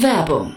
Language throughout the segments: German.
Werbung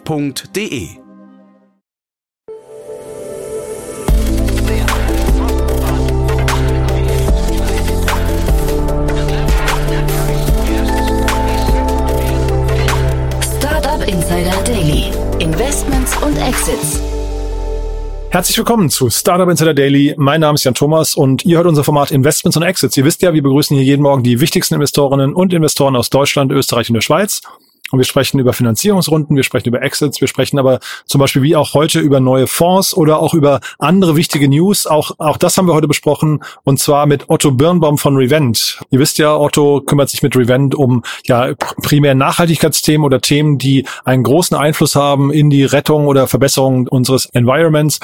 www.ftf.de Startup Insider Daily. Investments und Exits. Herzlich willkommen zu Startup Insider Daily. Mein Name ist Jan Thomas und ihr hört unser Format Investments und Exits. Ihr wisst ja, wir begrüßen hier jeden Morgen die wichtigsten Investorinnen und Investoren aus Deutschland, Österreich und der Schweiz. Und wir sprechen über Finanzierungsrunden, wir sprechen über Exits, wir sprechen aber zum Beispiel wie auch heute über neue Fonds oder auch über andere wichtige News. Auch, auch das haben wir heute besprochen und zwar mit Otto Birnbaum von Revent. Ihr wisst ja, Otto kümmert sich mit Revent um ja primär Nachhaltigkeitsthemen oder Themen, die einen großen Einfluss haben in die Rettung oder Verbesserung unseres Environments.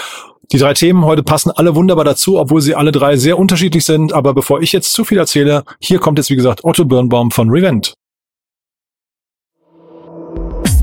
Die drei Themen heute passen alle wunderbar dazu, obwohl sie alle drei sehr unterschiedlich sind. Aber bevor ich jetzt zu viel erzähle, hier kommt jetzt wie gesagt Otto Birnbaum von Revent.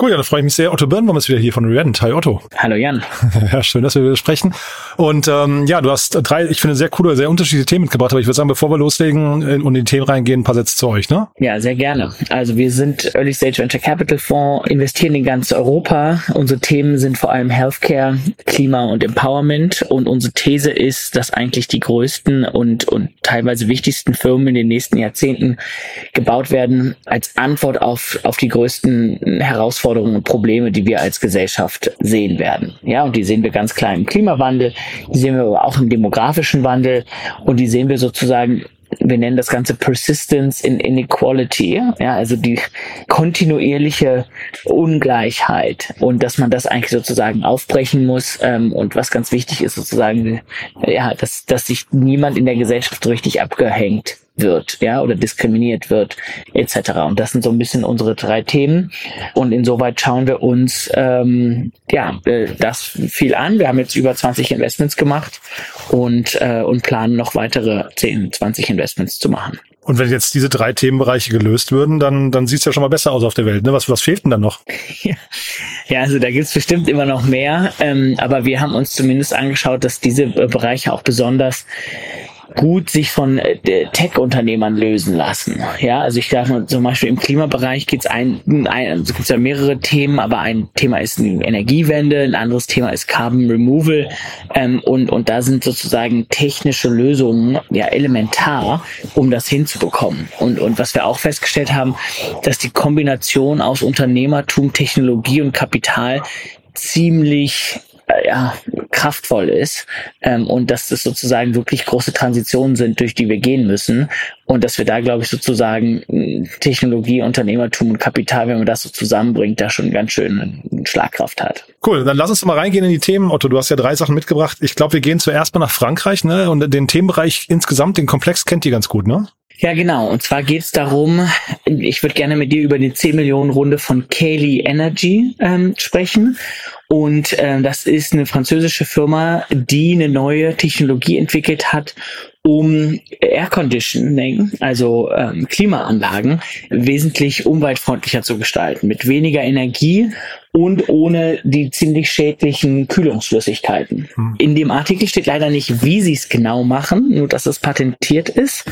Cool, ja, da freue ich mich sehr. Otto Birnbaum ist wieder hier von Revent. Hi Otto. Hallo Jan. ja, schön, dass wir wieder sprechen. Und ähm, ja, du hast drei, ich finde, sehr coole, sehr unterschiedliche Themen mitgebracht. Aber ich würde sagen, bevor wir loslegen und in die Themen reingehen, ein paar Sätze zu euch, ne? Ja, sehr gerne. Also wir sind Early Stage Venture Capital Fonds, investieren in ganz Europa. Unsere Themen sind vor allem Healthcare, Klima und Empowerment. Und unsere These ist, dass eigentlich die größten und, und teilweise wichtigsten Firmen in den nächsten Jahrzehnten gebaut werden als Antwort auf, auf die größten Herausforderungen Herausforderungen und Probleme, die wir als Gesellschaft sehen werden. Ja, und die sehen wir ganz klar im Klimawandel, die sehen wir aber auch im demografischen Wandel und die sehen wir sozusagen wir nennen das Ganze Persistence in Inequality, ja, also die kontinuierliche Ungleichheit und dass man das eigentlich sozusagen aufbrechen muss ähm, und was ganz wichtig ist sozusagen, ja, dass, dass sich niemand in der Gesellschaft richtig abgehängt wird, ja, oder diskriminiert wird, etc. Und das sind so ein bisschen unsere drei Themen. Und insoweit schauen wir uns ähm, ja äh, das viel an. Wir haben jetzt über 20 Investments gemacht und äh, und planen noch weitere 10, 20 Investments zu machen. Und wenn jetzt diese drei Themenbereiche gelöst würden, dann, dann sieht es ja schon mal besser aus auf der Welt. Ne? Was, was fehlt denn dann noch? Ja, ja also da gibt's bestimmt immer noch mehr. Ähm, aber wir haben uns zumindest angeschaut, dass diese Bereiche auch besonders gut sich von äh, Tech-Unternehmern lösen lassen. Ja, also ich sage zum Beispiel im Klimabereich geht's ein, ein also gibt's ja mehrere Themen, aber ein Thema ist eine Energiewende, ein anderes Thema ist Carbon Removal ähm, und und da sind sozusagen technische Lösungen ja elementar, um das hinzubekommen. Und und was wir auch festgestellt haben, dass die Kombination aus Unternehmertum, Technologie und Kapital ziemlich ja, kraftvoll ist ähm, und dass das sozusagen wirklich große Transitionen sind, durch die wir gehen müssen und dass wir da, glaube ich, sozusagen Technologie, Unternehmertum und Kapital, wenn man das so zusammenbringt, da schon ganz schön Schlagkraft hat. Cool, dann lass uns mal reingehen in die Themen. Otto, du hast ja drei Sachen mitgebracht. Ich glaube, wir gehen zuerst mal nach Frankreich ne? und den Themenbereich insgesamt, den Komplex kennt ihr ganz gut, ne? Ja, genau. Und zwar geht es darum, ich würde gerne mit dir über die 10 Millionen Runde von Kaylee Energy ähm, sprechen. Und äh, das ist eine französische Firma, die eine neue Technologie entwickelt hat, um Air Conditioning, also ähm, Klimaanlagen, wesentlich umweltfreundlicher zu gestalten, mit weniger Energie und ohne die ziemlich schädlichen Kühlungsflüssigkeiten. Hm. In dem Artikel steht leider nicht, wie sie es genau machen, nur dass es patentiert ist.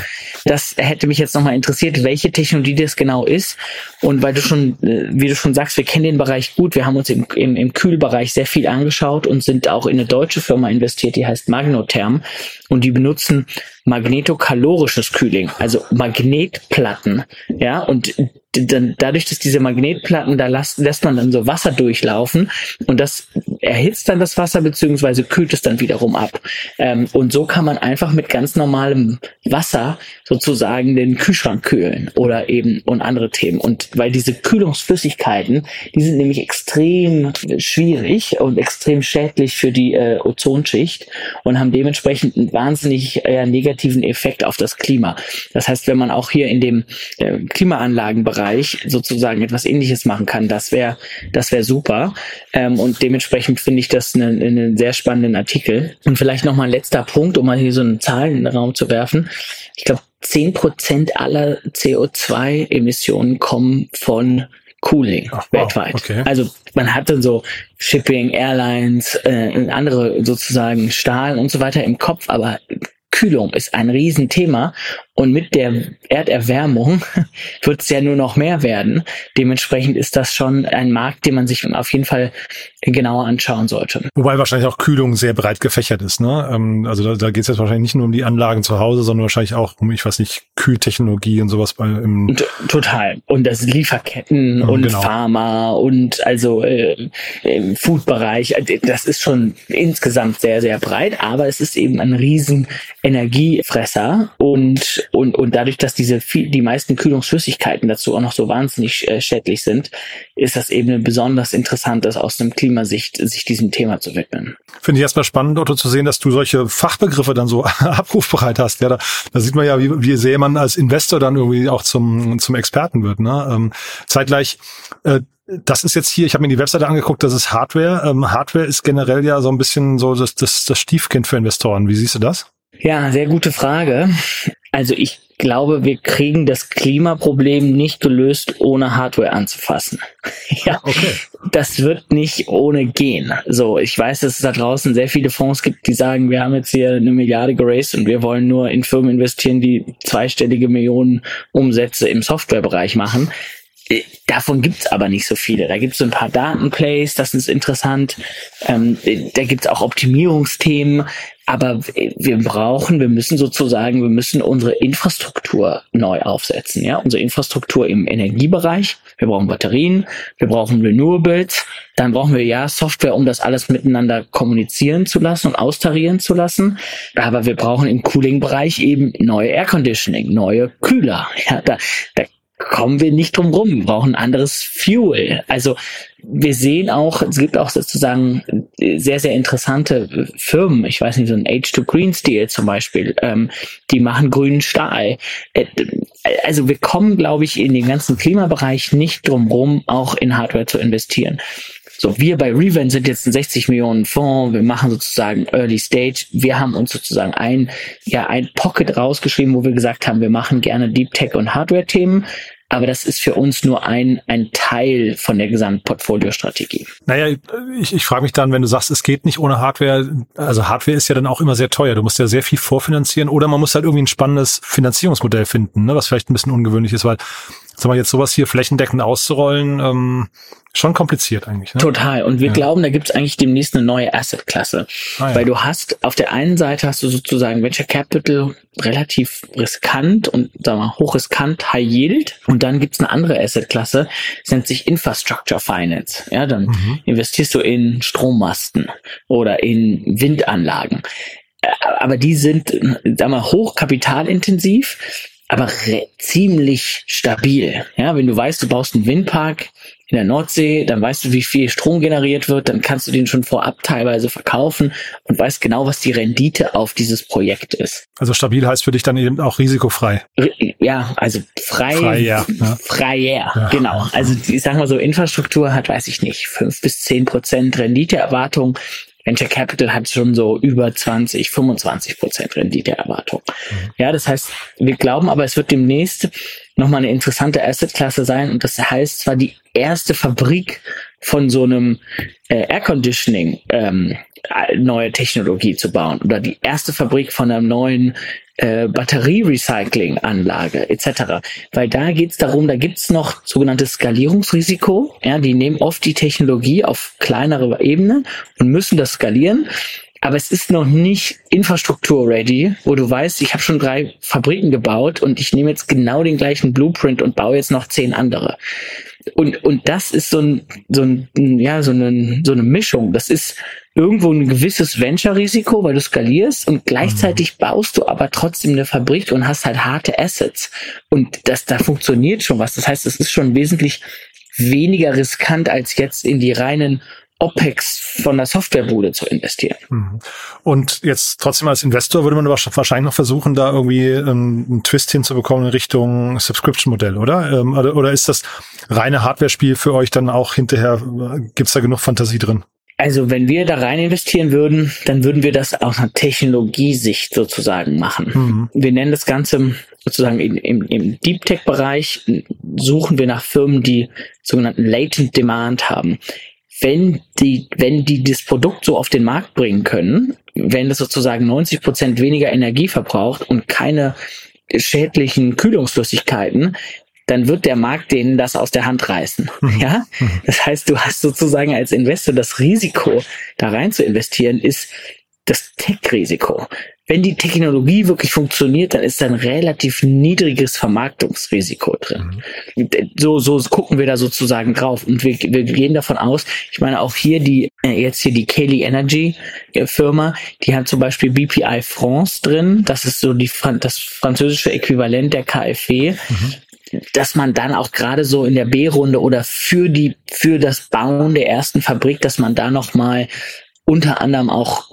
Das hätte mich jetzt nochmal interessiert, welche Technologie das genau ist. Und weil du schon, äh, wie du schon sagst, wir kennen den Bereich gut, wir haben uns im, im, im Kühlbereich sehr viel angeschaut und sind auch in eine deutsche Firma investiert, die heißt Magnotherm. Und die benutzen magnetokalorisches Kühling, also Magnetplatten. Ja, und dann, dadurch, dass diese Magnetplatten, da lässt, lässt man dann so Wasser durchlaufen und das erhitzt dann das Wasser beziehungsweise kühlt es dann wiederum ab. Ähm, und so kann man einfach mit ganz normalem Wasser sozusagen den Kühlschrank kühlen oder eben und andere Themen. Und weil diese Kühlungsflüssigkeiten, die sind nämlich extrem schwierig und extrem schädlich für die äh, Ozonschicht und haben dementsprechend einen wahnsinnig äh, negativen Effekt auf das Klima. Das heißt, wenn man auch hier in dem äh, Klimaanlagenbereich sozusagen etwas ähnliches machen kann, das wäre das wäre super. Ähm, und dementsprechend finde ich das einen, einen sehr spannenden Artikel. Und vielleicht noch mal ein letzter Punkt, um mal hier so einen Zahlen in den Raum zu werfen. Ich glaube, zehn Prozent aller CO2-Emissionen kommen von Cooling Ach, wow, weltweit. Okay. Also man hat dann so Shipping, Airlines, äh, andere sozusagen Stahl und so weiter im Kopf, aber Kühlung ist ein Riesenthema und mit der Erderwärmung wird es ja nur noch mehr werden. Dementsprechend ist das schon ein Markt, den man sich auf jeden Fall genauer anschauen sollte. Wobei wahrscheinlich auch Kühlung sehr breit gefächert ist. Ne? Ähm, also da, da geht es jetzt wahrscheinlich nicht nur um die Anlagen zu Hause, sondern wahrscheinlich auch um, ich weiß nicht, Kühltechnologie und sowas bei im Total. Und das Lieferketten und genau. Pharma und also äh, im Food-Bereich. Das ist schon insgesamt sehr, sehr breit, aber es ist eben ein riesen Energiefresser und und, und dadurch, dass diese viel, die meisten Kühlungsflüssigkeiten dazu auch noch so wahnsinnig äh, schädlich sind, ist das eben besonders interessant, das aus einem Klimasicht sich diesem Thema zu widmen. Finde ich erstmal spannend, Otto, zu sehen, dass du solche Fachbegriffe dann so abrufbereit hast. Ja, da, da sieht man ja, wie, wie sehr man als Investor dann irgendwie auch zum, zum Experten wird. Ne? Ähm, zeitgleich, äh, das ist jetzt hier, ich habe mir die Webseite angeguckt, das ist Hardware. Ähm, Hardware ist generell ja so ein bisschen so das, das, das Stiefkind für Investoren. Wie siehst du das? Ja, sehr gute Frage. Also ich glaube, wir kriegen das Klimaproblem nicht gelöst, ohne Hardware anzufassen. ja, okay. Das wird nicht ohne gehen. So, ich weiß, dass es da draußen sehr viele Fonds gibt, die sagen, wir haben jetzt hier eine Milliarde geraced und wir wollen nur in Firmen investieren, die zweistellige Millionen Umsätze im Softwarebereich machen. Äh, davon gibt's aber nicht so viele. Da gibt's so ein paar Datenplays, das ist interessant. Ähm, da gibt's auch Optimierungsthemen. Aber wir brauchen, wir müssen sozusagen, wir müssen unsere Infrastruktur neu aufsetzen. Ja, unsere Infrastruktur im Energiebereich. Wir brauchen Batterien, wir brauchen Renewables. Dann brauchen wir ja Software, um das alles miteinander kommunizieren zu lassen und austarieren zu lassen. Aber wir brauchen im Cooling-Bereich eben neue Air Conditioning, neue Kühler. Ja, da, da kommen wir nicht drum rum. Wir brauchen anderes Fuel. Also wir sehen auch, es gibt auch sozusagen sehr, sehr interessante Firmen. Ich weiß nicht, so ein H2 Green Steel zum Beispiel, ähm, die machen grünen Stahl. Äh, also wir kommen, glaube ich, in den ganzen Klimabereich nicht drum rum, auch in Hardware zu investieren. So, wir bei Revent sind jetzt ein 60 Millionen Fonds. Wir machen sozusagen Early Stage. Wir haben uns sozusagen ein, ja, ein Pocket rausgeschrieben, wo wir gesagt haben, wir machen gerne Deep Tech und Hardware Themen. Aber das ist für uns nur ein, ein Teil von der Gesamtportfoliostrategie. Naja, ich, ich frage mich dann, wenn du sagst, es geht nicht ohne Hardware, also Hardware ist ja dann auch immer sehr teuer. Du musst ja sehr viel vorfinanzieren oder man muss halt irgendwie ein spannendes Finanzierungsmodell finden, ne, was vielleicht ein bisschen ungewöhnlich ist, weil sag mal, jetzt sowas hier flächendeckend auszurollen, ähm, schon kompliziert eigentlich. Ne? Total. Und wir ja. glauben, da gibt es eigentlich demnächst eine neue Asset-Klasse. Ah, ja. Weil du hast, auf der einen Seite hast du sozusagen Venture Capital relativ riskant und sagen wir, hochriskant, High Yield. Und dann gibt's eine andere Asset-Klasse, das nennt sich Infrastructure Finance. Ja, dann mhm. investierst du in Strommasten oder in Windanlagen. Äh, aber die sind, sagen wir, hochkapitalintensiv aber ziemlich stabil. Ja, wenn du weißt, du baust einen Windpark in der Nordsee, dann weißt du, wie viel Strom generiert wird, dann kannst du den schon vorab teilweise verkaufen und weißt genau, was die Rendite auf dieses Projekt ist. Also stabil heißt für dich dann eben auch risikofrei. Ja, also frei, freier, ja. freier, ja. genau. Also ich sag mal so, Infrastruktur hat, weiß ich nicht, fünf bis zehn Prozent Renditeerwartung. Venture Capital hat schon so über 20, 25 Prozent Renditeerwartung. Mhm. Ja, das heißt, wir glauben aber, es wird demnächst nochmal eine interessante Assetklasse sein und das heißt zwar die erste Fabrik von so einem äh, Air Conditioning ähm, neue Technologie zu bauen oder die erste Fabrik von einem neuen äh, Batterierecycling-Anlage etc. Weil da geht es darum, da gibt es noch sogenanntes Skalierungsrisiko. Ja, die nehmen oft die Technologie auf kleinere Ebene und müssen das skalieren. aber es ist noch nicht Infrastruktur-ready, wo du weißt, ich habe schon drei Fabriken gebaut und ich nehme jetzt genau den gleichen Blueprint und baue jetzt noch zehn andere. Und, und das ist so ein, so ein, ja, so eine, so eine Mischung. Das ist irgendwo ein gewisses Venture-Risiko, weil du skalierst und gleichzeitig mhm. baust du aber trotzdem eine Fabrik und hast halt harte Assets. Und das, da funktioniert schon was. Das heißt, es ist schon wesentlich weniger riskant als jetzt in die reinen OPEX von der Softwarebude zu investieren. Mhm. Und jetzt trotzdem als Investor würde man wahrscheinlich noch versuchen, da irgendwie ähm, einen Twist hinzubekommen in Richtung Subscription-Modell, oder? Ähm, oder? ist das reine Hardware-Spiel für euch dann auch hinterher, gibt's da genug Fantasie drin? Also wenn wir da rein investieren würden, dann würden wir das aus einer Technologiesicht sozusagen machen. Mhm. Wir nennen das Ganze sozusagen im, im, im Deep Tech-Bereich, suchen wir nach Firmen, die sogenannten Latent Demand haben wenn die, wenn die das Produkt so auf den Markt bringen können, wenn das sozusagen 90 Prozent weniger Energie verbraucht und keine schädlichen Kühlungsflüssigkeiten, dann wird der Markt denen das aus der Hand reißen. Mhm. Ja, mhm. das heißt, du hast sozusagen als Investor das Risiko, da rein zu investieren, ist das Tech-Risiko wenn die Technologie wirklich funktioniert, dann ist da ein relativ niedriges Vermarktungsrisiko drin. Mhm. So, so gucken wir da sozusagen drauf. Und wir, wir gehen davon aus, ich meine auch hier die, äh, jetzt hier die Kelly Energy Firma, die hat zum Beispiel BPI France drin. Das ist so die, das französische Äquivalent der KfW. Mhm dass man dann auch gerade so in der B-Runde oder für die für das Bauen der ersten Fabrik, dass man da noch mal unter anderem auch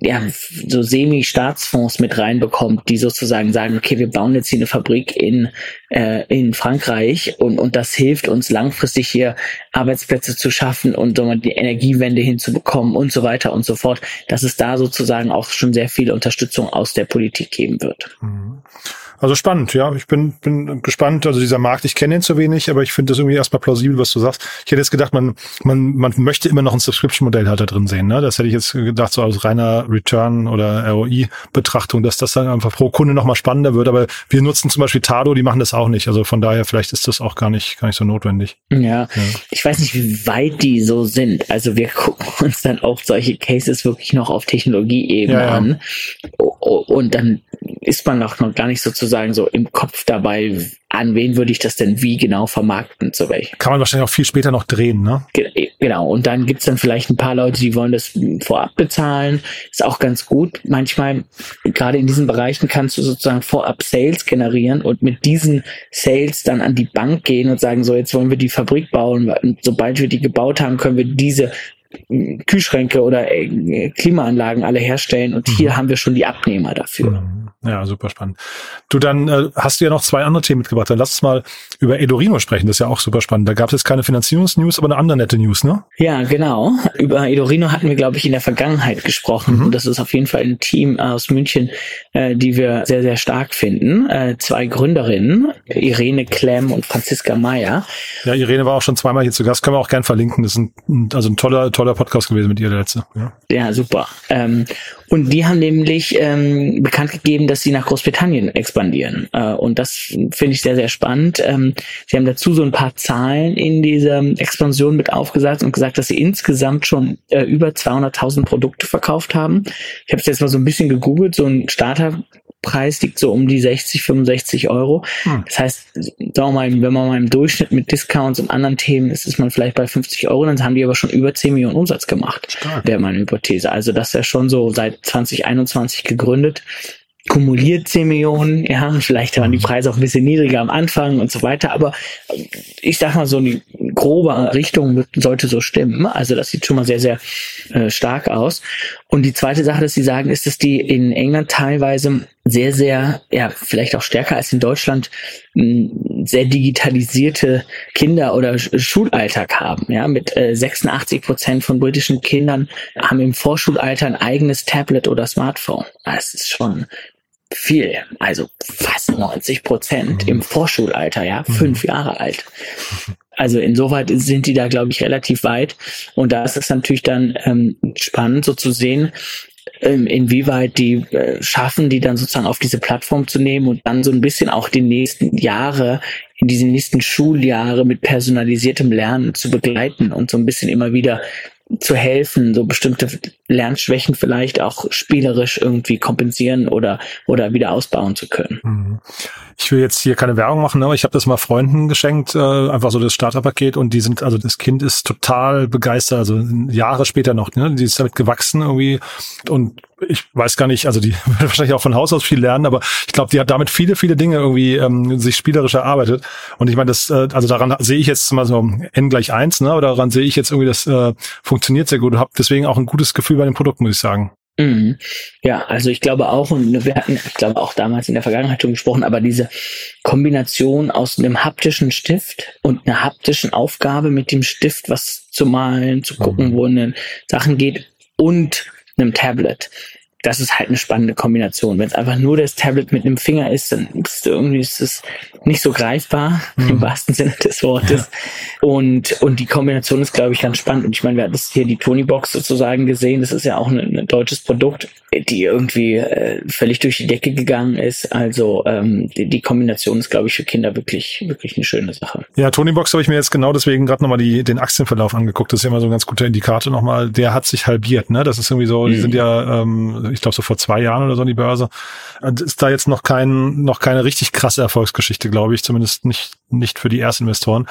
ja, so Semi-Staatsfonds mit reinbekommt, die sozusagen sagen, okay, wir bauen jetzt hier eine Fabrik in, äh, in Frankreich und, und das hilft uns langfristig hier Arbeitsplätze zu schaffen und so die Energiewende hinzubekommen und so weiter und so fort, dass es da sozusagen auch schon sehr viel Unterstützung aus der Politik geben wird. Mhm. Also spannend, ja. Ich bin, bin gespannt. Also dieser Markt, ich kenne ihn zu wenig, aber ich finde das irgendwie erstmal plausibel, was du sagst. Ich hätte jetzt gedacht, man, man, man möchte immer noch ein Subscription-Modell halt da drin sehen. Ne? Das hätte ich jetzt gedacht, so aus reiner Return- oder ROI-Betrachtung, dass das dann einfach pro Kunde nochmal spannender wird. Aber wir nutzen zum Beispiel Tado, die machen das auch nicht. Also von daher, vielleicht ist das auch gar nicht, gar nicht so notwendig. Ja. ja. Ich weiß nicht, wie weit die so sind. Also wir gucken uns dann auch solche Cases wirklich noch auf Technologieebene ja, ja. an. Und dann ist man auch noch gar nicht sozusagen so im Kopf dabei, an wen würde ich das denn wie genau vermarkten, zu welchem. Kann man wahrscheinlich auch viel später noch drehen, ne? Genau, und dann gibt's dann vielleicht ein paar Leute, die wollen das vorab bezahlen. Ist auch ganz gut. Manchmal, gerade in diesen Bereichen, kannst du sozusagen vorab Sales generieren und mit diesen Sales dann an die Bank gehen und sagen, so jetzt wollen wir die Fabrik bauen. Und sobald wir die gebaut haben, können wir diese Kühlschränke oder äh, Klimaanlagen alle herstellen und mhm. hier haben wir schon die Abnehmer dafür. Mhm. Ja, super spannend. Du, dann äh, hast du ja noch zwei andere Themen mitgebracht. Dann lass uns mal über Edorino sprechen. Das ist ja auch super spannend. Da gab es jetzt keine Finanzierungsnews, aber eine andere nette News, ne? Ja, genau. Über Edorino hatten wir, glaube ich, in der Vergangenheit gesprochen. Mhm. Und das ist auf jeden Fall ein Team aus München, äh, die wir sehr, sehr stark finden. Äh, zwei Gründerinnen, Irene Klemm und Franziska Meyer. Ja, Irene war auch schon zweimal hier zu Gast. Können wir auch gern verlinken. Das ist ein, also ein toller, toller Podcast gewesen mit ihr, der letzte. Ja, ja super. Ähm, und die haben nämlich ähm, bekannt gegeben, dass sie nach Großbritannien expandieren. Äh, und das finde ich sehr, sehr spannend. Ähm, sie haben dazu so ein paar Zahlen in dieser Expansion mit aufgesagt und gesagt, dass sie insgesamt schon äh, über 200.000 Produkte verkauft haben. Ich habe es jetzt mal so ein bisschen gegoogelt. So ein Starter Preis liegt so um die 60, 65 Euro. Hm. Das heißt, sagen wir mal, wenn man mal im Durchschnitt mit Discounts und anderen Themen ist, ist man vielleicht bei 50 Euro, dann haben die aber schon über 10 Millionen Umsatz gemacht. Wäre meine Hypothese. Also das ist ja schon so seit 2021 gegründet kumuliert 10 Millionen, ja, vielleicht waren die Preise auch ein bisschen niedriger am Anfang und so weiter, aber ich sag mal so eine grobe Richtung sollte so stimmen. Also das sieht schon mal sehr, sehr äh, stark aus. Und die zweite Sache, dass sie sagen, ist, dass die in England teilweise sehr, sehr, ja, vielleicht auch stärker als in Deutschland sehr digitalisierte Kinder oder Schulalltag haben. Ja, mit äh, 86 Prozent von britischen Kindern haben im Vorschulalter ein eigenes Tablet oder Smartphone. Das ist schon viel, also fast 90 Prozent im Vorschulalter, ja, fünf Jahre alt. Also insoweit sind die da, glaube ich, relativ weit. Und da ist es natürlich dann ähm, spannend, so zu sehen, ähm, inwieweit die äh, schaffen, die dann sozusagen auf diese Plattform zu nehmen und dann so ein bisschen auch die nächsten Jahre, in diesen nächsten Schuljahre mit personalisiertem Lernen zu begleiten und so ein bisschen immer wieder zu helfen, so bestimmte Lernschwächen vielleicht auch spielerisch irgendwie kompensieren oder oder wieder ausbauen zu können. Mhm. Ich will jetzt hier keine Werbung machen, aber ich habe das mal Freunden geschenkt, äh, einfach so das Starterpaket und die sind, also das Kind ist total begeistert, also Jahre später noch, ne? Die ist damit gewachsen irgendwie und ich weiß gar nicht, also die wird wahrscheinlich auch von Haus aus viel lernen, aber ich glaube, die hat damit viele, viele Dinge irgendwie ähm, sich spielerisch erarbeitet. Und ich meine, das, äh, also daran sehe ich jetzt mal so n gleich eins, ne? Oder daran sehe ich jetzt irgendwie, das äh, funktioniert sehr gut und habe deswegen auch ein gutes Gefühl bei dem Produkt, muss ich sagen. Mhm. Ja, also ich glaube auch, und wir hatten, ich glaube auch damals in der Vergangenheit schon gesprochen, aber diese Kombination aus einem haptischen Stift und einer haptischen Aufgabe mit dem Stift, was zu malen, zu gucken, mhm. wo eine Sachen geht und einem Tablet das ist halt eine spannende Kombination. Wenn es einfach nur das Tablet mit einem Finger ist, dann ist irgendwie ist es nicht so greifbar mhm. im wahrsten Sinne des Wortes. Ja. Und und die Kombination ist, glaube ich, ganz spannend. Und ich meine, wir hatten hier die Tony Box sozusagen gesehen. Das ist ja auch ein, ein deutsches Produkt, die irgendwie äh, völlig durch die Decke gegangen ist. Also ähm, die, die Kombination ist, glaube ich, für Kinder wirklich wirklich eine schöne Sache. Ja, Tony Box habe ich mir jetzt genau deswegen gerade nochmal die den Aktienverlauf angeguckt. Das ist ja immer so ein ganz guter Indikator nochmal. Der hat sich halbiert. Ne, das ist irgendwie so. Mhm. Die sind ja ähm, ich glaube so vor zwei Jahren oder so an die Börse. Ist da jetzt noch kein, noch keine richtig krasse Erfolgsgeschichte, glaube ich, zumindest nicht, nicht für die Erstinvestoren.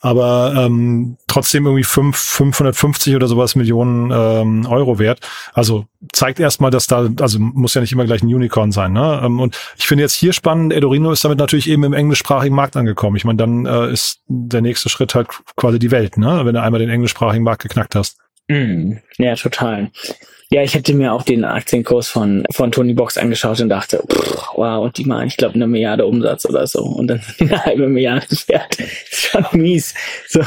Aber ähm, trotzdem irgendwie fünf, 550 oder sowas Millionen ähm, Euro wert. Also zeigt erstmal, dass da, also muss ja nicht immer gleich ein Unicorn sein. Ne? Ähm, und ich finde jetzt hier spannend, Edorino ist damit natürlich eben im englischsprachigen Markt angekommen. Ich meine, dann äh, ist der nächste Schritt halt quasi die Welt, ne? wenn du einmal den englischsprachigen Markt geknackt hast. Mm, ja, total. Ja, ich hätte mir auch den Aktienkurs von, von Tony Box angeschaut und dachte, pff, wow, und die machen, ich glaube, eine Milliarde Umsatz oder so. Und dann eine halbe Milliarde wert. Ist schon mies. So.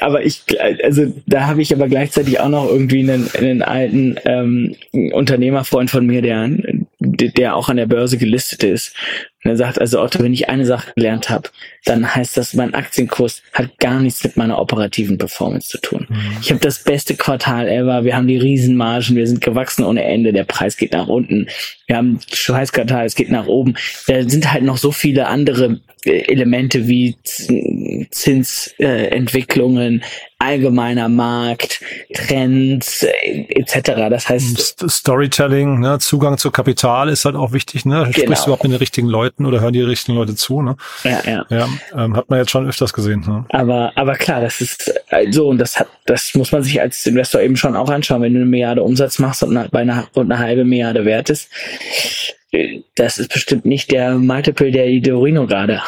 Aber ich, also da habe ich aber gleichzeitig auch noch irgendwie einen, einen alten ähm, Unternehmerfreund von mir, der, der auch an der Börse gelistet ist. Und er sagt also, Otto, wenn ich eine Sache gelernt habe, dann heißt das, mein Aktienkurs hat gar nichts mit meiner operativen Performance zu tun. Mhm. Ich habe das beste Quartal ever, wir haben die Riesenmargen, wir sind gewachsen ohne Ende, der Preis geht nach unten, wir haben Scheißquartal, es geht nach oben. Da sind halt noch so viele andere äh, Elemente wie Zinsentwicklungen, äh, allgemeiner Markt, Trends äh, etc. Das heißt Storytelling, ne, Zugang zu Kapital ist halt auch wichtig. Ne? Sprichst genau. du überhaupt mit den richtigen Leuten oder hören die richtigen Leute zu? Ne? Ja, ja. ja ähm, hat man jetzt schon öfters gesehen. Ne? Aber aber klar, das ist äh, so und das hat das muss man sich als Investor eben schon auch anschauen, wenn du eine Milliarde Umsatz machst und eine, bei einer und eine halbe Milliarde wert ist das ist bestimmt nicht der Multiple, der Idorino gerade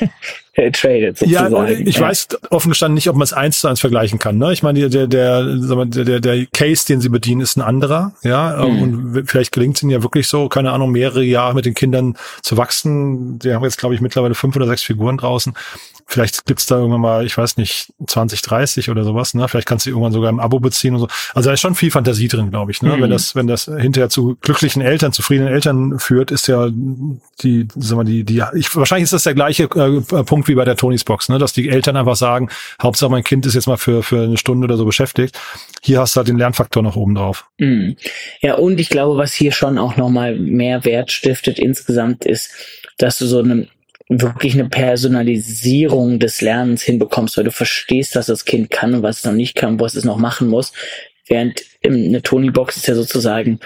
tradet. Sozusagen. Ja, ich weiß offen gestanden nicht, ob man es eins zu eins vergleichen kann. Ne? Ich meine, der, der, der, der, der Case, den sie bedienen, ist ein anderer. Ja, mhm. und vielleicht gelingt es ihnen ja wirklich so, keine Ahnung, mehrere Jahre mit den Kindern zu wachsen. Die haben jetzt, glaube ich, mittlerweile fünf oder sechs Figuren draußen. Vielleicht gibt's da irgendwann mal, ich weiß nicht, 20, 30 oder sowas, ne? Vielleicht kannst du irgendwann sogar im Abo beziehen und so. Also da ist schon viel Fantasie drin, glaube ich, ne? Mhm. Wenn das, wenn das hinterher zu glücklichen Eltern, zufriedenen Eltern führt, ist ja die, sagen wir, die, die, ich, wahrscheinlich ist das der gleiche äh, Punkt wie bei der Tonys Box, ne? Dass die Eltern einfach sagen, Hauptsache mein Kind ist jetzt mal für, für eine Stunde oder so beschäftigt. Hier hast du halt den Lernfaktor noch oben drauf. Mhm. Ja, und ich glaube, was hier schon auch nochmal mehr Wert stiftet insgesamt ist, dass du so eine wirklich eine Personalisierung des Lernens hinbekommst, weil du verstehst, was das Kind kann und was es noch nicht kann, was es noch machen muss. Während eine Tony-Box ist ja sozusagen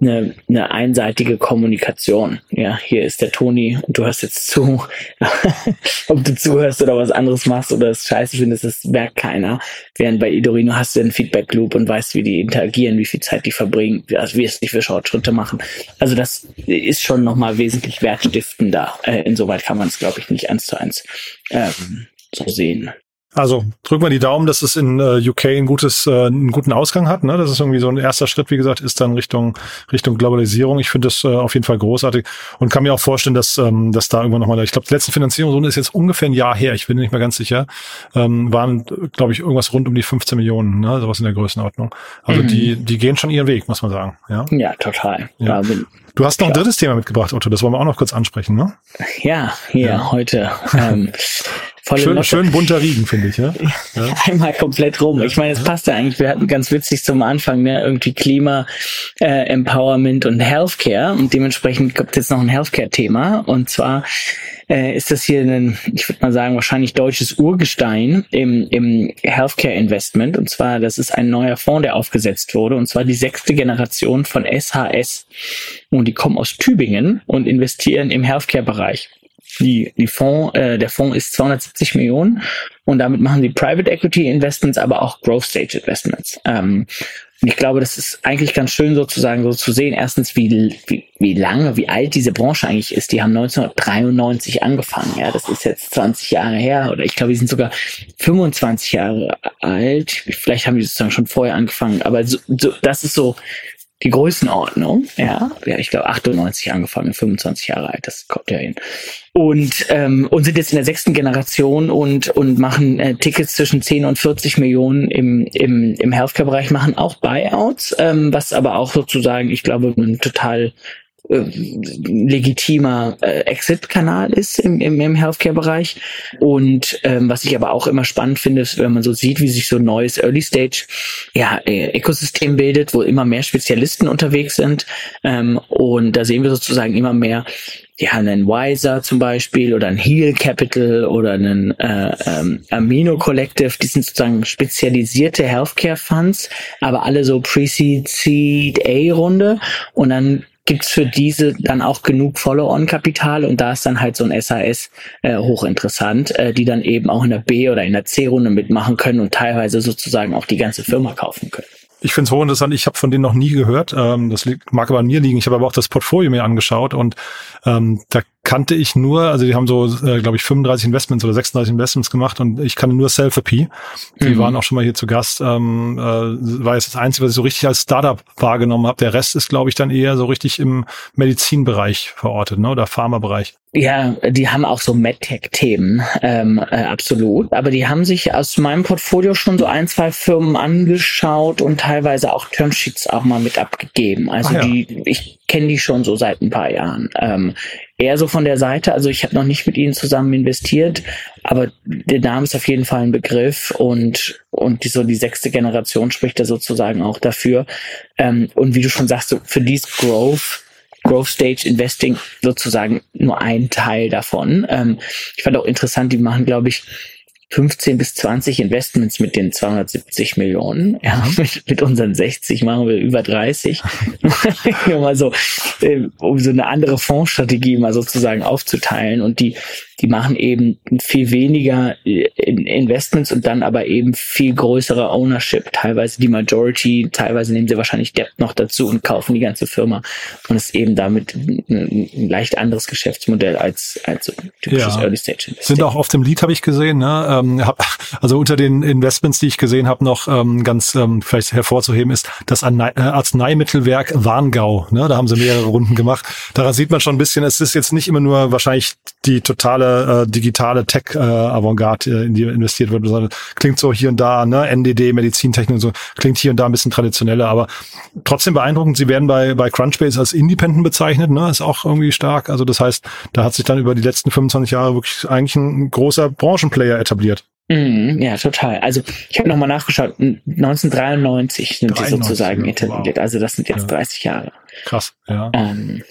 eine, eine einseitige Kommunikation. Ja, hier ist der Toni und du hörst jetzt zu. Ob du zuhörst oder was anderes machst oder es scheiße findest, das merkt keiner. Während bei Idorino hast du einen Feedback Loop und weißt, wie die interagieren, wie viel Zeit die verbringen, also wie es nicht für Fortschritte machen. Also das ist schon nochmal wesentlich wertstiftender. Äh, insoweit kann man es, glaube ich, nicht eins zu eins ähm, so sehen. Also drücken wir die Daumen, dass es in äh, UK ein gutes, äh, einen guten Ausgang hat. Ne? Das ist irgendwie so ein erster Schritt, wie gesagt, ist dann Richtung Richtung Globalisierung. Ich finde das äh, auf jeden Fall großartig und kann mir auch vorstellen, dass ähm, dass da irgendwann nochmal, ich glaube, die letzte Finanzierungsrunde ist jetzt ungefähr ein Jahr her. Ich bin nicht mehr ganz sicher. Ähm, waren, glaube ich, irgendwas rund um die 15 Millionen, ne? sowas in der Größenordnung. Also mhm. die die gehen schon ihren Weg, muss man sagen. Ja, ja total. Ja. Du hast noch ein drittes Thema mitgebracht, Otto, das wollen wir auch noch kurz ansprechen, ne? Ja, hier ja. heute. Ähm, schön, schön bunter Riegen, finde ich, ja? ja? Einmal komplett rum. Ich meine, es passt ja eigentlich. Wir hatten ganz witzig zum Anfang, ne, irgendwie Klima, äh, Empowerment und Healthcare. Und dementsprechend kommt jetzt noch ein Healthcare-Thema. Und zwar äh, ist das hier ein, ich würde mal sagen, wahrscheinlich deutsches Urgestein im, im Healthcare-Investment. Und zwar, das ist ein neuer Fonds, der aufgesetzt wurde. Und zwar die sechste Generation von SHS. Und die kommen aus Tübingen und investieren im Healthcare-Bereich die, die Fonds, äh, der Fonds ist 270 Millionen und damit machen sie Private Equity Investments, aber auch Growth Stage Investments. Ähm, und ich glaube, das ist eigentlich ganz schön sozusagen so zu sehen. Erstens, wie, wie, wie lange, wie alt diese Branche eigentlich ist. Die haben 1993 angefangen. Ja, das ist jetzt 20 Jahre her oder ich glaube, die sind sogar 25 Jahre alt. Vielleicht haben die sozusagen schon vorher angefangen. Aber so, so, das ist so die Größenordnung, ja, ja, ich glaube 98 angefangen, 25 Jahre alt, das kommt ja hin. Und, ähm, und sind jetzt in der sechsten Generation und, und machen äh, Tickets zwischen 10 und 40 Millionen im, im, im Healthcare-Bereich, machen auch Buyouts, ähm, was aber auch sozusagen, ich glaube, ein total legitimer äh, Exit-Kanal ist im, im, im Healthcare-Bereich. Und ähm, was ich aber auch immer spannend finde, ist, wenn man so sieht, wie sich so ein neues Early-Stage ja, äh, Ökosystem bildet, wo immer mehr Spezialisten unterwegs sind. Ähm, und da sehen wir sozusagen immer mehr ja, einen Wiser zum Beispiel oder ein Heal Capital oder einen äh, ähm, Amino Collective, die sind sozusagen spezialisierte Healthcare Funds, aber alle so Pre-Seed, Seed, A-Runde und dann gibt's für diese dann auch genug Follow-on-Kapital und da ist dann halt so ein SAS äh, hochinteressant, äh, die dann eben auch in der B- oder in der C-Runde mitmachen können und teilweise sozusagen auch die ganze Firma kaufen können. Ich finde es hochinteressant. Ich habe von denen noch nie gehört. Ähm, das mag aber an mir liegen. Ich habe aber auch das Portfolio mir angeschaut und ähm, da kannte ich nur, also die haben so, äh, glaube ich, 35 Investments oder 36 Investments gemacht und ich kannte nur Selfie. Die mhm. waren auch schon mal hier zu Gast. Ähm, äh, war jetzt das Einzige, was ich so richtig als Startup wahrgenommen habe. Der Rest ist, glaube ich, dann eher so richtig im Medizinbereich verortet, ne? Oder Pharmabereich. Ja, die haben auch so MedTech-Themen, ähm, äh, absolut. Aber die haben sich aus meinem Portfolio schon so ein, zwei Firmen angeschaut und teilweise auch Termsheets auch mal mit abgegeben. Also ja. die, ich kenne die schon so seit ein paar Jahren. Ähm, eher so von der Seite. Also ich habe noch nicht mit ihnen zusammen investiert, aber der Name ist auf jeden Fall ein Begriff und und die, so die sechste Generation spricht da sozusagen auch dafür. Ähm, und wie du schon sagst, so für dies Growth Growth Stage Investing sozusagen nur ein Teil davon. Ähm, ich fand auch interessant, die machen, glaube ich, 15 bis 20 Investments mit den 270 Millionen. Ja, mhm. mit, mit unseren 60 machen wir über 30. mal so, äh, um so eine andere Fondsstrategie mal sozusagen aufzuteilen. Und die die machen eben viel weniger äh, Investments und dann aber eben viel größere Ownership. Teilweise die Majority, teilweise nehmen sie wahrscheinlich Debt noch dazu und kaufen die ganze Firma. Und es ist eben damit ein, leicht anderes Geschäftsmodell als, als so typisches ja. Early Stage Investing. Sind auch auf dem Lead, habe ich gesehen. Ne? Ähm, hab, also unter den Investments, die ich gesehen habe, noch ähm, ganz ähm, vielleicht hervorzuheben ist das äh, Arzneimittelwerk Warngau. Ne? Da haben sie mehrere Runden gemacht. Daran sieht man schon ein bisschen, es ist jetzt nicht immer nur wahrscheinlich die totale äh, digitale Tech-Avantgarde, äh, in die investiert wird. sondern klingt so hier und da, ne, NDD, Medizintechnik und so, klingt hier und da ein bisschen traditioneller, aber trotzdem beeindruckend. Sie werden bei, bei Crunchbase als Independent bezeichnet, ne, ist auch irgendwie stark. Also das heißt, da hat sich dann über die letzten 25 Jahre wirklich eigentlich ein großer Branchenplayer etabliert. Mm, ja, total. Also ich habe nochmal nachgeschaut, 1993 sind 93, die sozusagen etabliert. Wow. Also das sind jetzt ja. 30 Jahre. Krass, ja. Ähm,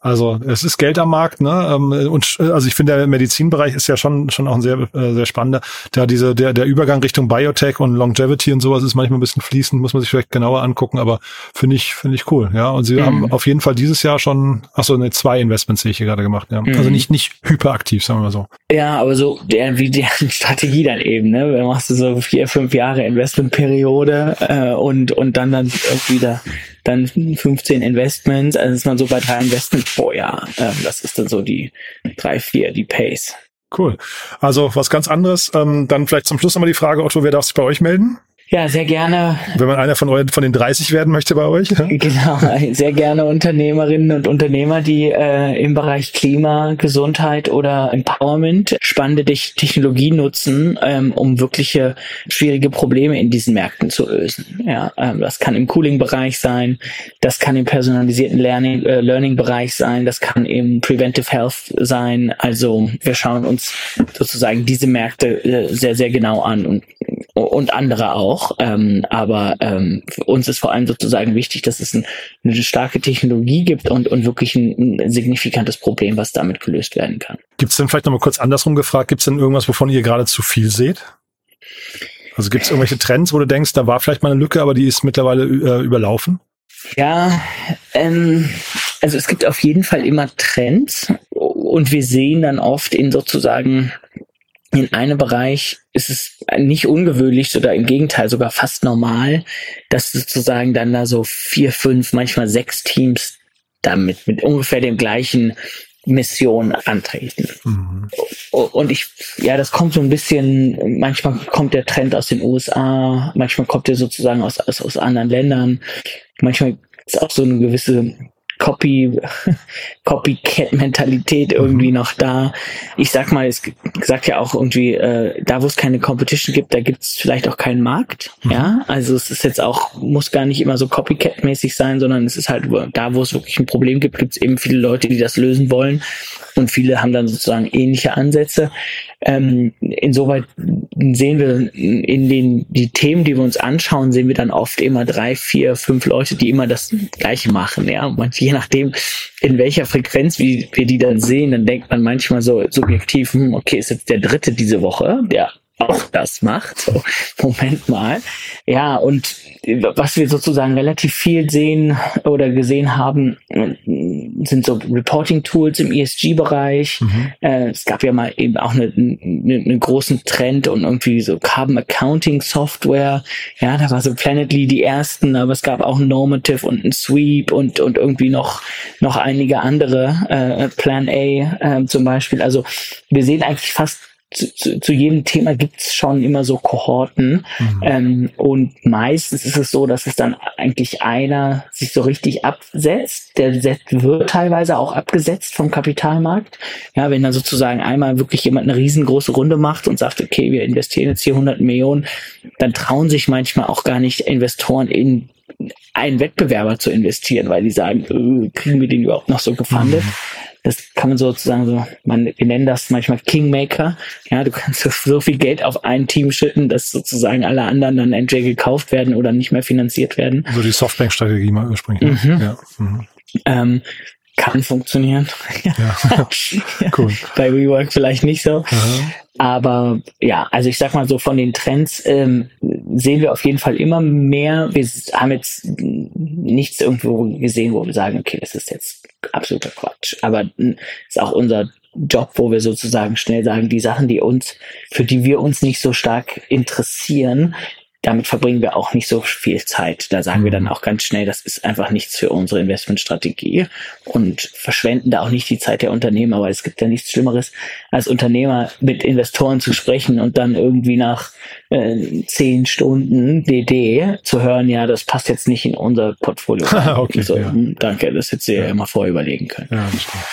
also es ist Geld am Markt, ne? Ähm, und äh, also ich finde, der Medizinbereich ist ja schon schon auch ein sehr äh, sehr spannender. Da diese der der Übergang Richtung Biotech und Longevity und sowas ist manchmal ein bisschen fließend, muss man sich vielleicht genauer angucken, aber finde ich finde ich cool, ja. Und sie mhm. haben auf jeden Fall dieses Jahr schon, ach so, ne, zwei Investments sehe ich hier gerade gemacht, ja. Mhm. Also nicht nicht hyperaktiv, sagen wir mal so. Ja, aber so der wie deren Strategie dann eben, ne? Dann machst du so vier fünf Jahre Investmentperiode äh, und und dann dann wieder dann 15 Investments, also ist man so bei drei Investments pro Jahr. Ähm, das ist dann so die drei, vier, die Pace. Cool. Also was ganz anderes. Ähm, dann vielleicht zum Schluss nochmal die Frage, Otto, wer darf sich bei euch melden? Ja, sehr gerne. Wenn man einer von euren, von den 30 werden möchte bei euch. Ja? Genau, sehr gerne Unternehmerinnen und Unternehmer, die äh, im Bereich Klima, Gesundheit oder Empowerment spannende Technologie nutzen, ähm, um wirkliche schwierige Probleme in diesen Märkten zu lösen. Ja, ähm, das kann im Cooling-Bereich sein, das kann im personalisierten Learning, äh, Learning-Bereich sein, das kann im Preventive Health sein. Also wir schauen uns sozusagen diese Märkte äh, sehr, sehr genau an und und andere auch. Ähm, aber ähm, für uns ist vor allem sozusagen wichtig, dass es ein, eine starke Technologie gibt und, und wirklich ein, ein signifikantes Problem, was damit gelöst werden kann. Gibt es denn vielleicht nochmal kurz andersrum gefragt, gibt es denn irgendwas, wovon ihr gerade zu viel seht? Also gibt es irgendwelche Trends, wo du denkst, da war vielleicht mal eine Lücke, aber die ist mittlerweile äh, überlaufen? Ja, ähm, also es gibt auf jeden Fall immer Trends und wir sehen dann oft in sozusagen in einem Bereich ist es nicht ungewöhnlich oder im Gegenteil sogar fast normal, dass sozusagen dann da so vier, fünf, manchmal sechs Teams damit mit ungefähr dem gleichen Mission antreten. Mhm. Und ich, ja, das kommt so ein bisschen, manchmal kommt der Trend aus den USA, manchmal kommt der sozusagen aus, aus, aus anderen Ländern, manchmal ist auch so eine gewisse Copy, Copycat-Mentalität irgendwie mhm. noch da. Ich sag mal, es sagt ja auch irgendwie, äh, da wo es keine Competition gibt, da gibt es vielleicht auch keinen Markt. Mhm. Ja, also es ist jetzt auch, muss gar nicht immer so Copycat-mäßig sein, sondern es ist halt da, wo es wirklich ein Problem gibt, gibt es eben viele Leute, die das lösen wollen und viele haben dann sozusagen ähnliche Ansätze. Ähm, insoweit sehen wir in den die Themen, die wir uns anschauen, sehen wir dann oft immer drei, vier, fünf Leute, die immer das Gleiche machen. Ja, und je nachdem, in welcher Frequenz wir, wir die dann sehen, dann denkt man manchmal so subjektiv, hm, okay, ist jetzt der dritte diese Woche, der auch das macht. So, Moment mal. Ja, und was wir sozusagen relativ viel sehen oder gesehen haben, sind so Reporting-Tools im ESG-Bereich. Mhm. Äh, es gab ja mal eben auch einen eine, eine großen Trend und irgendwie so Carbon Accounting Software. Ja, da war so Planetly die ersten, aber es gab auch ein Normative und ein Sweep und, und irgendwie noch, noch einige andere, äh, Plan A äh, zum Beispiel. Also wir sehen eigentlich fast zu, zu, zu jedem Thema gibt's schon immer so Kohorten. Mhm. Ähm, und meistens ist es so, dass es dann eigentlich einer sich so richtig absetzt. Der wird teilweise auch abgesetzt vom Kapitalmarkt. Ja, wenn dann sozusagen einmal wirklich jemand eine riesengroße Runde macht und sagt, okay, wir investieren jetzt hier 100 Millionen, dann trauen sich manchmal auch gar nicht Investoren in einen Wettbewerber zu investieren, weil die sagen, äh, kriegen wir den überhaupt noch so gefundet? Mhm. Das kann man sozusagen so, man, wir nennen das manchmal Kingmaker. Ja, du kannst so viel Geld auf ein Team schütten, dass sozusagen alle anderen dann entweder gekauft werden oder nicht mehr finanziert werden. So die Softbank-Strategie mal ursprünglich. Mhm. Ja. Mhm. Ähm, kann funktionieren. Ja. cool. Bei WeWork vielleicht nicht so. Aha. Aber ja, also ich sag mal so von den Trends ähm, sehen wir auf jeden Fall immer mehr. Wir haben jetzt nichts irgendwo gesehen, wo wir sagen, okay, das ist jetzt absoluter Quatsch. Aber ist auch unser Job, wo wir sozusagen schnell sagen, die Sachen, die uns, für die wir uns nicht so stark interessieren, damit verbringen wir auch nicht so viel Zeit. Da sagen wir dann mhm. auch ganz schnell, das ist einfach nichts für unsere Investmentstrategie und verschwenden da auch nicht die Zeit der Unternehmer, weil es gibt ja nichts Schlimmeres, als Unternehmer mit Investoren zu sprechen und dann irgendwie nach äh, zehn Stunden DD zu hören, ja, das passt jetzt nicht in unser Portfolio. okay, so, ja. Hm, danke, das hätte sie ja immer vorüberlegen können. Ja, das stimmt.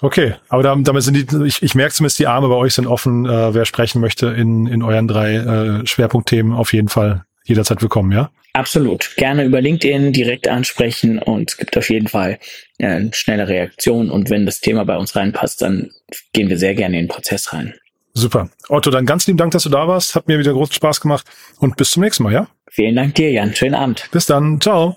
Okay, aber damit sind die, ich, ich merke zumindest, die Arme bei euch sind offen, äh, wer sprechen möchte in, in euren drei äh, Schwerpunktthemen auf jeden Fall jederzeit willkommen, ja? Absolut. Gerne über LinkedIn direkt ansprechen und es gibt auf jeden Fall äh, eine schnelle Reaktion und wenn das Thema bei uns reinpasst, dann gehen wir sehr gerne in den Prozess rein. Super. Otto, dann ganz lieben Dank, dass du da warst. Hat mir wieder großen Spaß gemacht und bis zum nächsten Mal, ja? Vielen Dank dir, Jan. Schönen Abend. Bis dann. Ciao.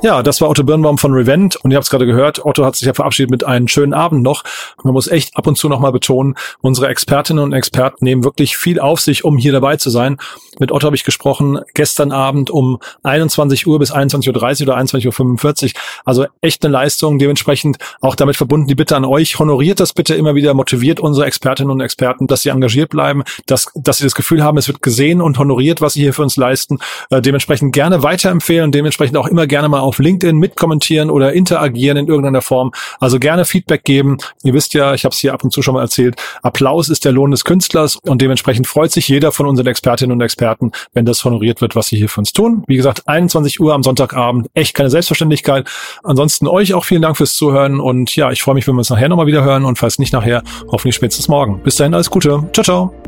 Ja, das war Otto Birnbaum von Revent und ihr habt es gerade gehört, Otto hat sich ja verabschiedet mit einem schönen Abend noch. Man muss echt ab und zu nochmal betonen, unsere Expertinnen und Experten nehmen wirklich viel auf sich, um hier dabei zu sein. Mit Otto habe ich gesprochen gestern Abend um 21 Uhr bis 21.30 Uhr oder 21.45 Uhr. Also echt eine Leistung. Dementsprechend auch damit verbunden die Bitte an euch. Honoriert das bitte immer wieder, motiviert unsere Expertinnen und Experten, dass sie engagiert bleiben, dass, dass sie das Gefühl haben, es wird gesehen und honoriert, was sie hier für uns leisten. Äh, dementsprechend gerne weiterempfehlen, dementsprechend auch immer gerne mal auf LinkedIn mitkommentieren oder interagieren in irgendeiner Form. Also gerne Feedback geben. Ihr wisst ja, ich habe es hier ab und zu schon mal erzählt, Applaus ist der Lohn des Künstlers und dementsprechend freut sich jeder von unseren Expertinnen und Experten, wenn das honoriert wird, was sie hier für uns tun. Wie gesagt, 21 Uhr am Sonntagabend, echt keine Selbstverständlichkeit. Ansonsten euch auch vielen Dank fürs Zuhören und ja, ich freue mich, wenn wir uns nachher nochmal wieder hören und falls nicht nachher, hoffentlich spätestens morgen. Bis dahin, alles Gute. Ciao, ciao.